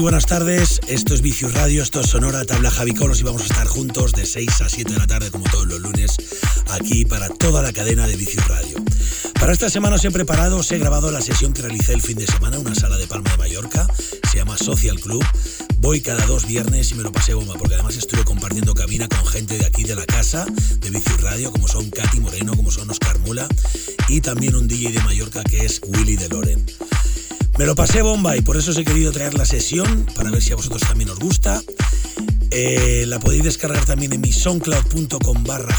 Muy buenas tardes. Esto es Vicius Radio, esto es Sonora, tabla Javi Colos y vamos a estar juntos de 6 a 7 de la tarde, como todos los lunes, aquí para toda la cadena de Vicius Radio. Para esta semana os he preparado, os he grabado la sesión que realicé el fin de semana en una sala de Palma de Mallorca, se llama Social Club. Voy cada dos viernes y me lo pasé bomba, porque además estuve compartiendo cabina con gente de aquí de la casa, de Vicius Radio, como son Katy Moreno, como son Oscar Mula, y también un DJ de Mallorca que es Willy de Loren. Me lo pasé bomba y por eso os he querido traer la sesión para ver si a vosotros también os gusta. Eh, la podéis descargar también en mi soundcloud.com barra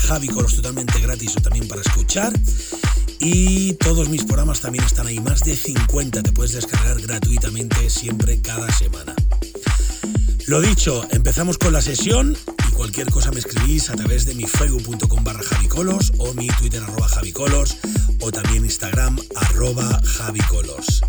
totalmente gratis o también para escuchar. Y todos mis programas también están ahí, más de 50, te puedes descargar gratuitamente siempre cada semana. Lo dicho, empezamos con la sesión y cualquier cosa me escribís a través de mi facebook.com barra o mi twitter arroba javicolos o también instagram arroba javicolos.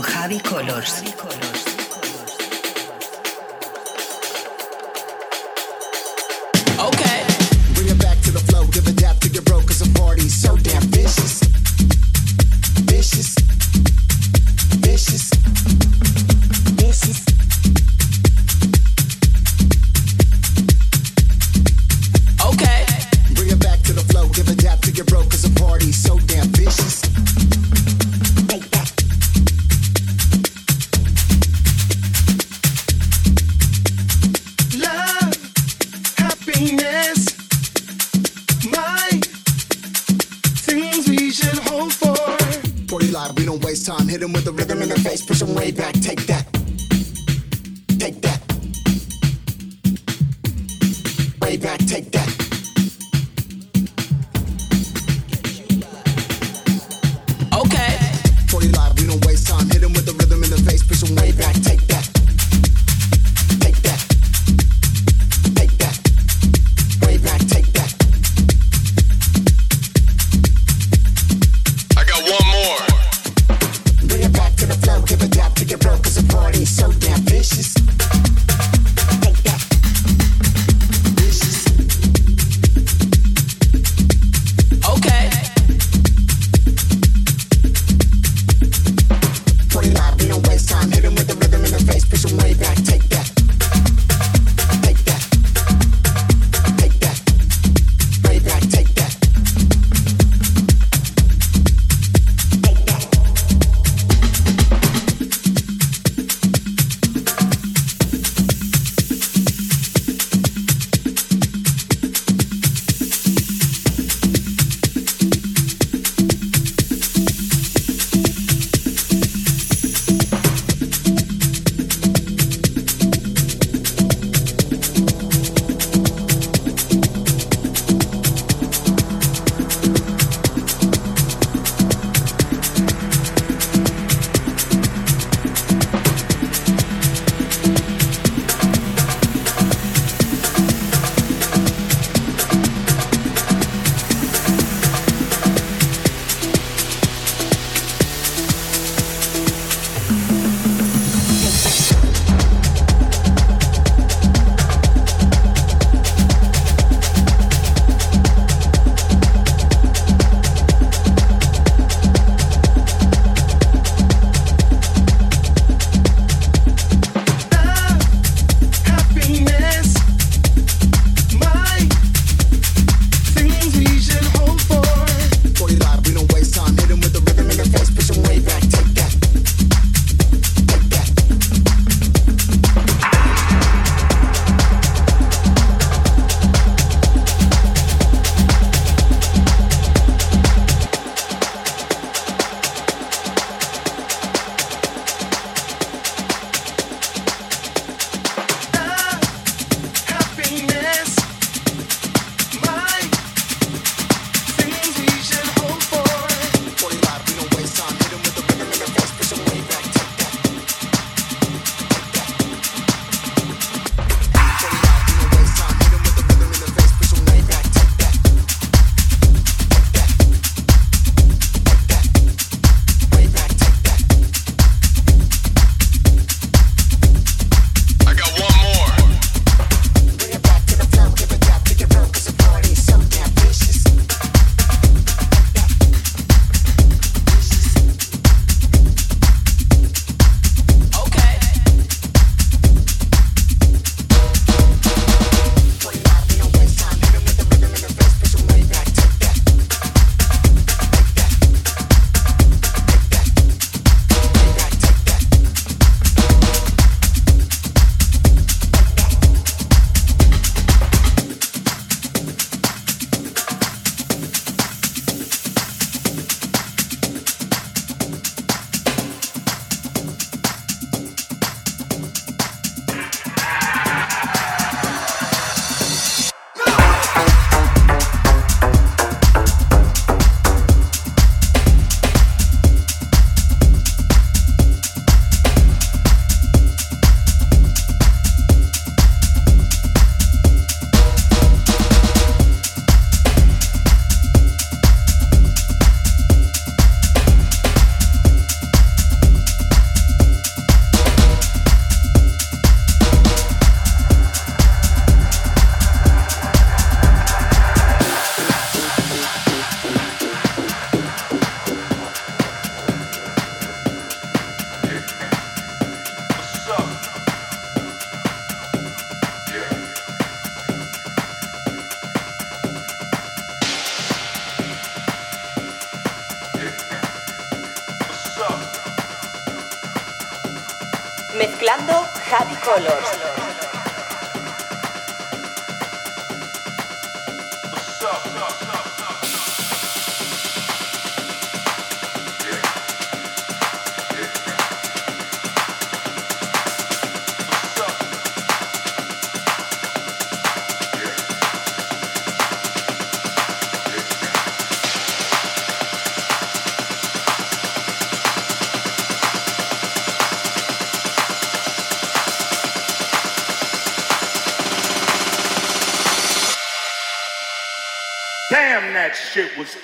con Javi Colors. Okay.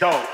Dope.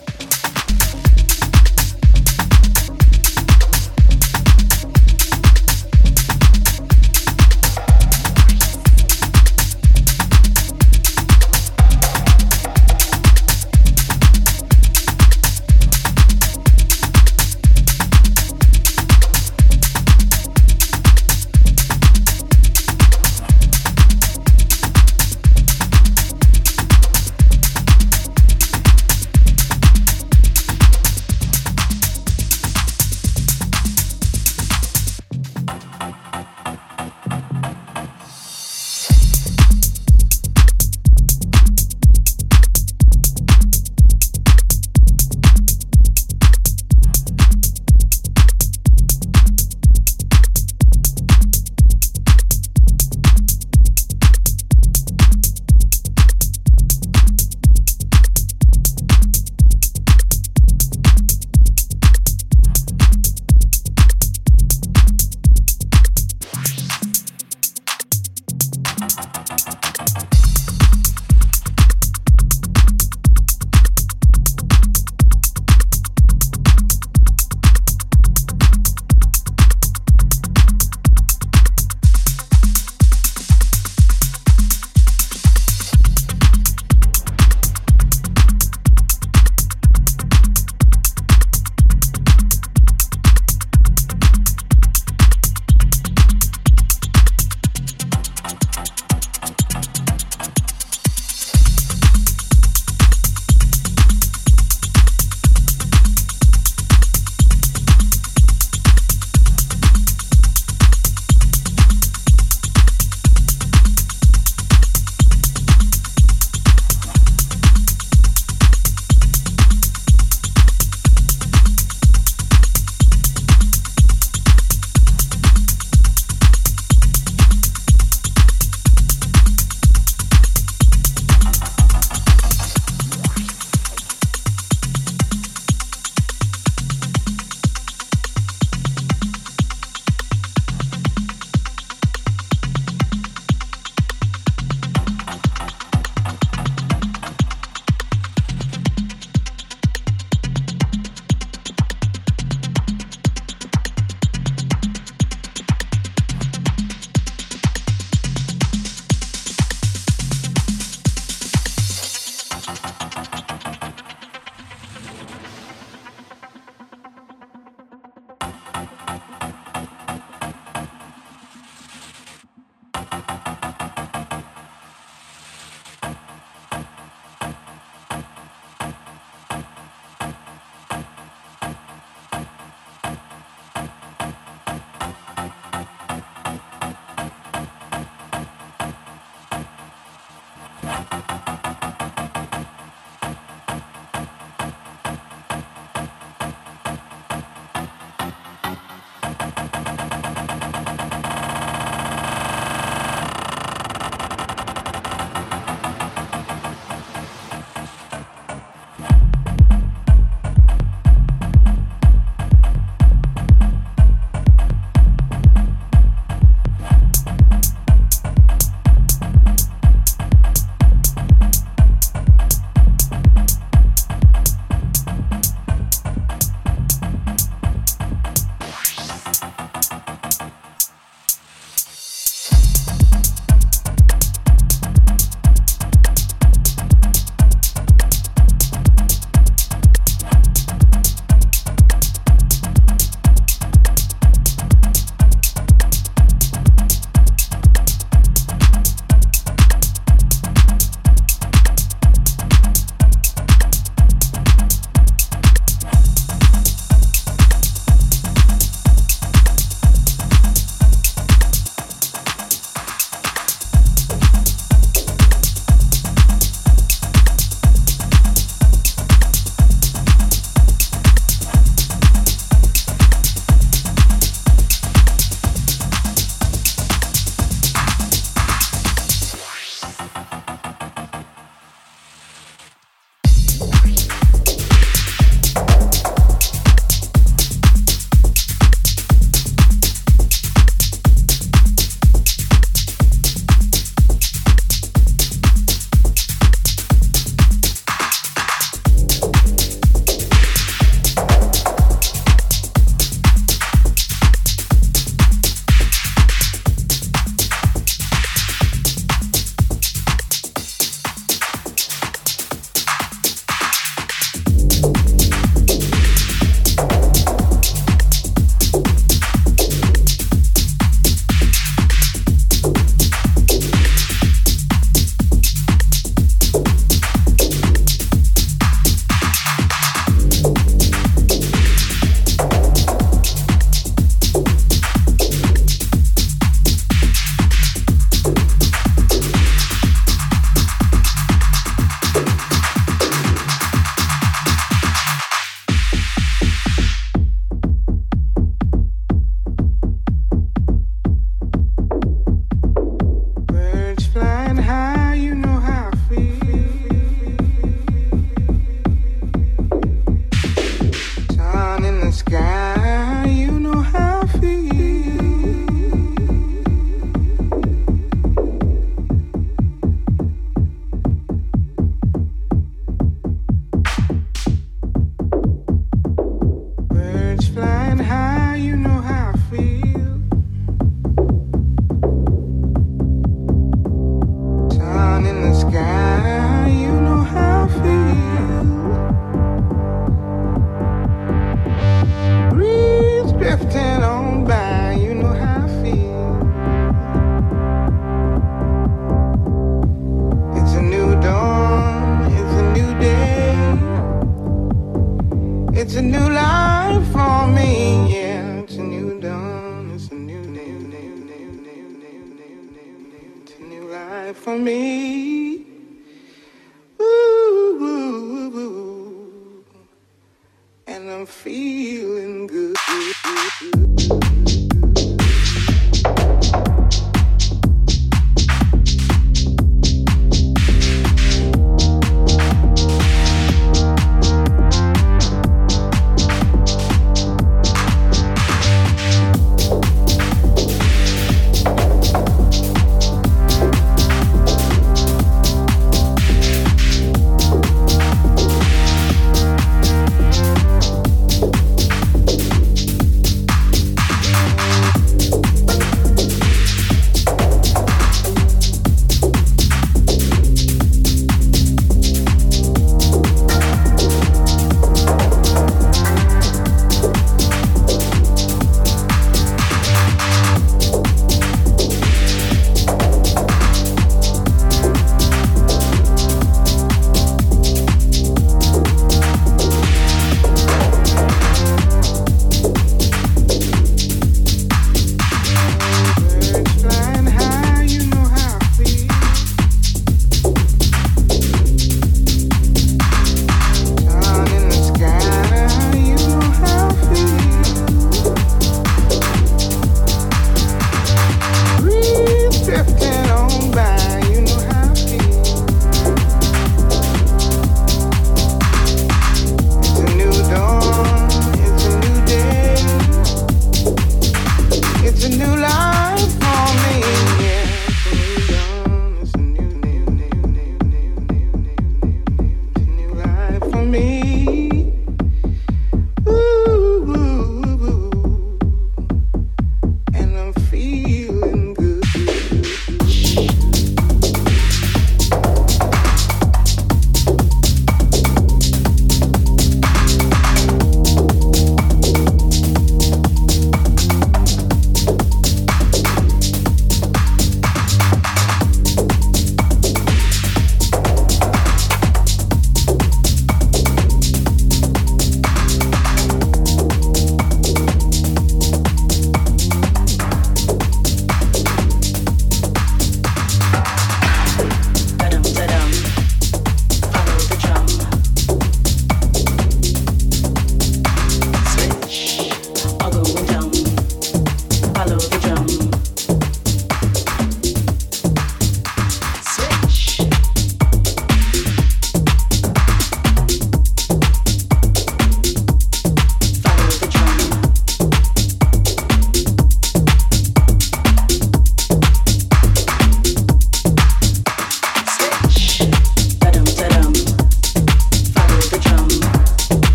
me.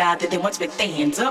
that they once their fans of.